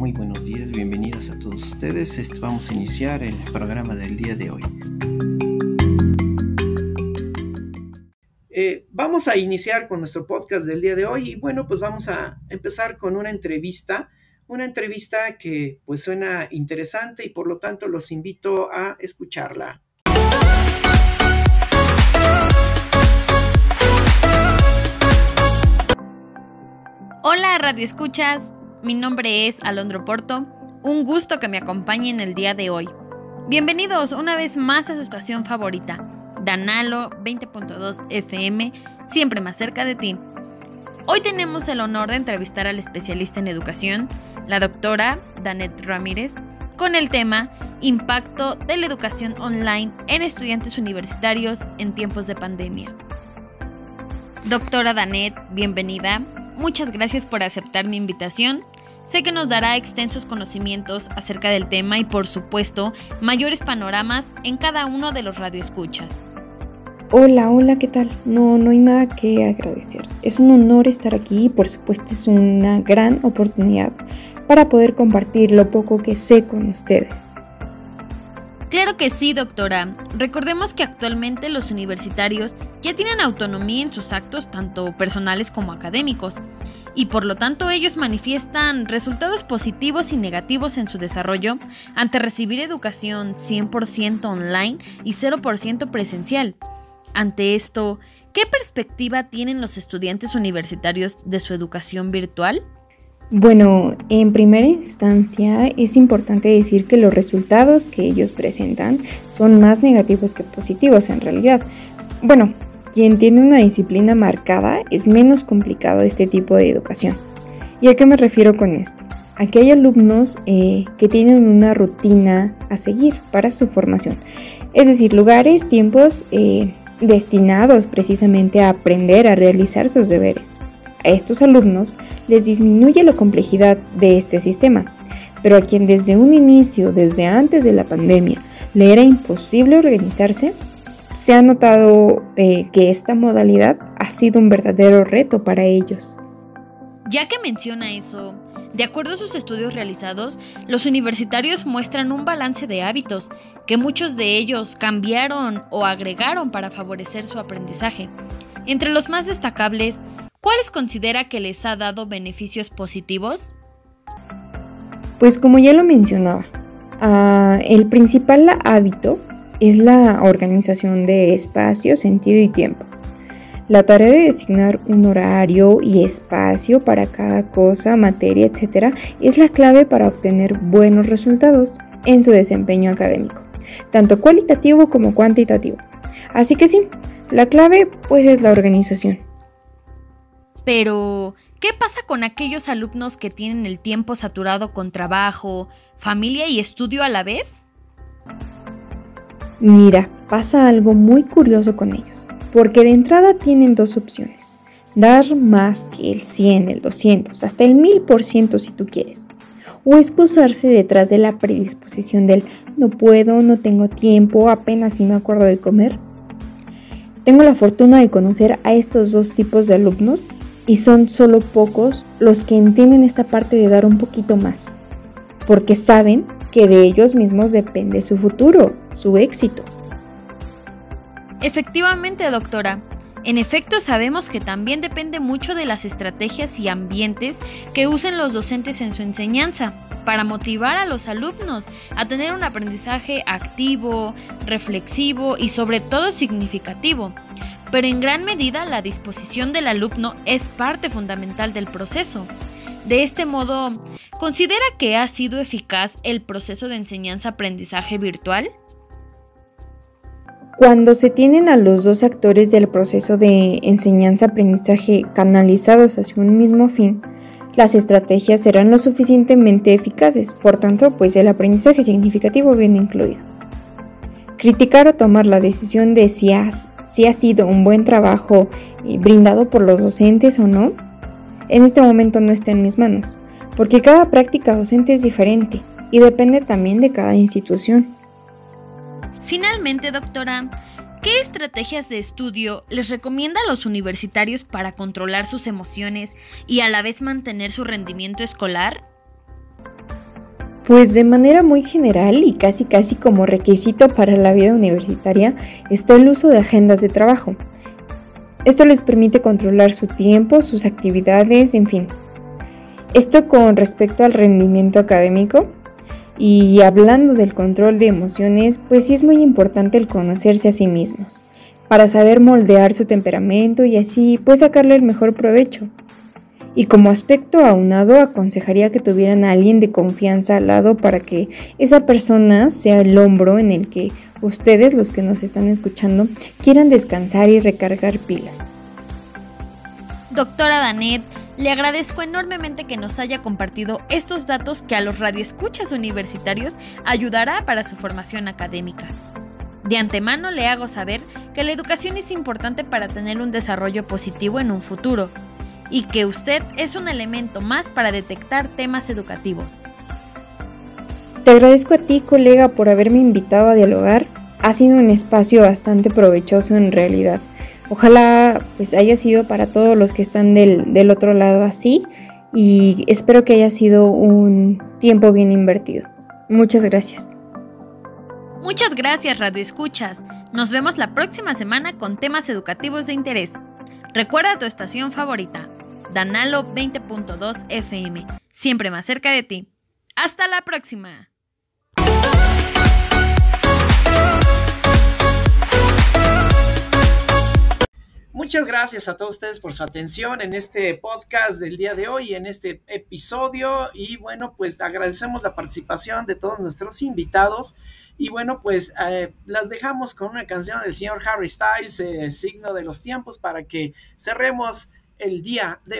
muy buenos días, bienvenidos a todos ustedes. Este, vamos a iniciar el programa del día de hoy. Eh, vamos a iniciar con nuestro podcast del día de hoy y bueno, pues vamos a empezar con una entrevista, una entrevista que pues suena interesante y por lo tanto los invito a escucharla. Hola Radio Escuchas, mi nombre es Alondro Porto, un gusto que me acompañen el día de hoy. Bienvenidos una vez más a su estación favorita, Danalo 20.2 FM, siempre más cerca de ti. Hoy tenemos el honor de entrevistar al especialista en educación, la doctora Danet Ramírez, con el tema Impacto de la educación online en estudiantes universitarios en tiempos de pandemia. Doctora Danet, bienvenida. Muchas gracias por aceptar mi invitación. Sé que nos dará extensos conocimientos acerca del tema y por supuesto mayores panoramas en cada uno de los radioescuchas. Hola, hola, ¿qué tal? No, no hay nada que agradecer. Es un honor estar aquí y por supuesto es una gran oportunidad para poder compartir lo poco que sé con ustedes. Claro que sí, doctora. Recordemos que actualmente los universitarios ya tienen autonomía en sus actos tanto personales como académicos, y por lo tanto ellos manifiestan resultados positivos y negativos en su desarrollo ante recibir educación 100% online y 0% presencial. Ante esto, ¿qué perspectiva tienen los estudiantes universitarios de su educación virtual? Bueno, en primera instancia es importante decir que los resultados que ellos presentan son más negativos que positivos en realidad. Bueno, quien tiene una disciplina marcada es menos complicado este tipo de educación. ¿Y a qué me refiero con esto? A hay alumnos eh, que tienen una rutina a seguir para su formación. Es decir, lugares, tiempos eh, destinados precisamente a aprender a realizar sus deberes. A estos alumnos les disminuye la complejidad de este sistema, pero a quien desde un inicio, desde antes de la pandemia, le era imposible organizarse, se ha notado eh, que esta modalidad ha sido un verdadero reto para ellos. Ya que menciona eso, de acuerdo a sus estudios realizados, los universitarios muestran un balance de hábitos que muchos de ellos cambiaron o agregaron para favorecer su aprendizaje. Entre los más destacables ¿Cuáles considera que les ha dado beneficios positivos? Pues como ya lo mencionaba, ah, el principal hábito es la organización de espacio, sentido y tiempo. La tarea de designar un horario y espacio para cada cosa, materia, etc. es la clave para obtener buenos resultados en su desempeño académico, tanto cualitativo como cuantitativo. Así que sí, la clave pues es la organización. Pero, ¿qué pasa con aquellos alumnos que tienen el tiempo saturado con trabajo, familia y estudio a la vez? Mira, pasa algo muy curioso con ellos, porque de entrada tienen dos opciones. Dar más que el 100, el 200, hasta el 1000% si tú quieres. O excusarse detrás de la predisposición del no puedo, no tengo tiempo, apenas si me acuerdo de comer. Tengo la fortuna de conocer a estos dos tipos de alumnos y son solo pocos los que entienden esta parte de dar un poquito más, porque saben que de ellos mismos depende su futuro, su éxito. Efectivamente, doctora. En efecto, sabemos que también depende mucho de las estrategias y ambientes que usen los docentes en su enseñanza para motivar a los alumnos a tener un aprendizaje activo, reflexivo y sobre todo significativo. Pero en gran medida la disposición del alumno es parte fundamental del proceso. De este modo, ¿considera que ha sido eficaz el proceso de enseñanza-aprendizaje virtual? Cuando se tienen a los dos actores del proceso de enseñanza-aprendizaje canalizados hacia un mismo fin, las estrategias serán lo suficientemente eficaces, por tanto, pues el aprendizaje significativo viene incluido. Criticar o tomar la decisión de si, si ha sido un buen trabajo eh, brindado por los docentes o no, en este momento no está en mis manos, porque cada práctica docente es diferente y depende también de cada institución. Finalmente, doctora, ¿Qué estrategias de estudio les recomienda a los universitarios para controlar sus emociones y a la vez mantener su rendimiento escolar? Pues de manera muy general y casi casi como requisito para la vida universitaria está el uso de agendas de trabajo. Esto les permite controlar su tiempo, sus actividades, en fin. Esto con respecto al rendimiento académico. Y hablando del control de emociones, pues sí es muy importante el conocerse a sí mismos, para saber moldear su temperamento y así pues sacarle el mejor provecho. Y como aspecto aunado, aconsejaría que tuvieran a alguien de confianza al lado para que esa persona sea el hombro en el que ustedes, los que nos están escuchando, quieran descansar y recargar pilas. Doctora Danet, le agradezco enormemente que nos haya compartido estos datos que a los radioescuchas universitarios ayudará para su formación académica. De antemano le hago saber que la educación es importante para tener un desarrollo positivo en un futuro y que usted es un elemento más para detectar temas educativos. Te agradezco a ti, colega, por haberme invitado a dialogar. Ha sido un espacio bastante provechoso en realidad. Ojalá pues haya sido para todos los que están del, del otro lado así y espero que haya sido un tiempo bien invertido. Muchas gracias. Muchas gracias, Radio Escuchas. Nos vemos la próxima semana con temas educativos de interés. Recuerda tu estación favorita. Danalo 20.2 FM, siempre más cerca de ti. Hasta la próxima. Muchas gracias a todos ustedes por su atención en este podcast del día de hoy, en este episodio. Y bueno, pues agradecemos la participación de todos nuestros invitados. Y bueno, pues eh, las dejamos con una canción del señor Harry Styles, eh, Signo de los Tiempos, para que cerremos el día de hoy.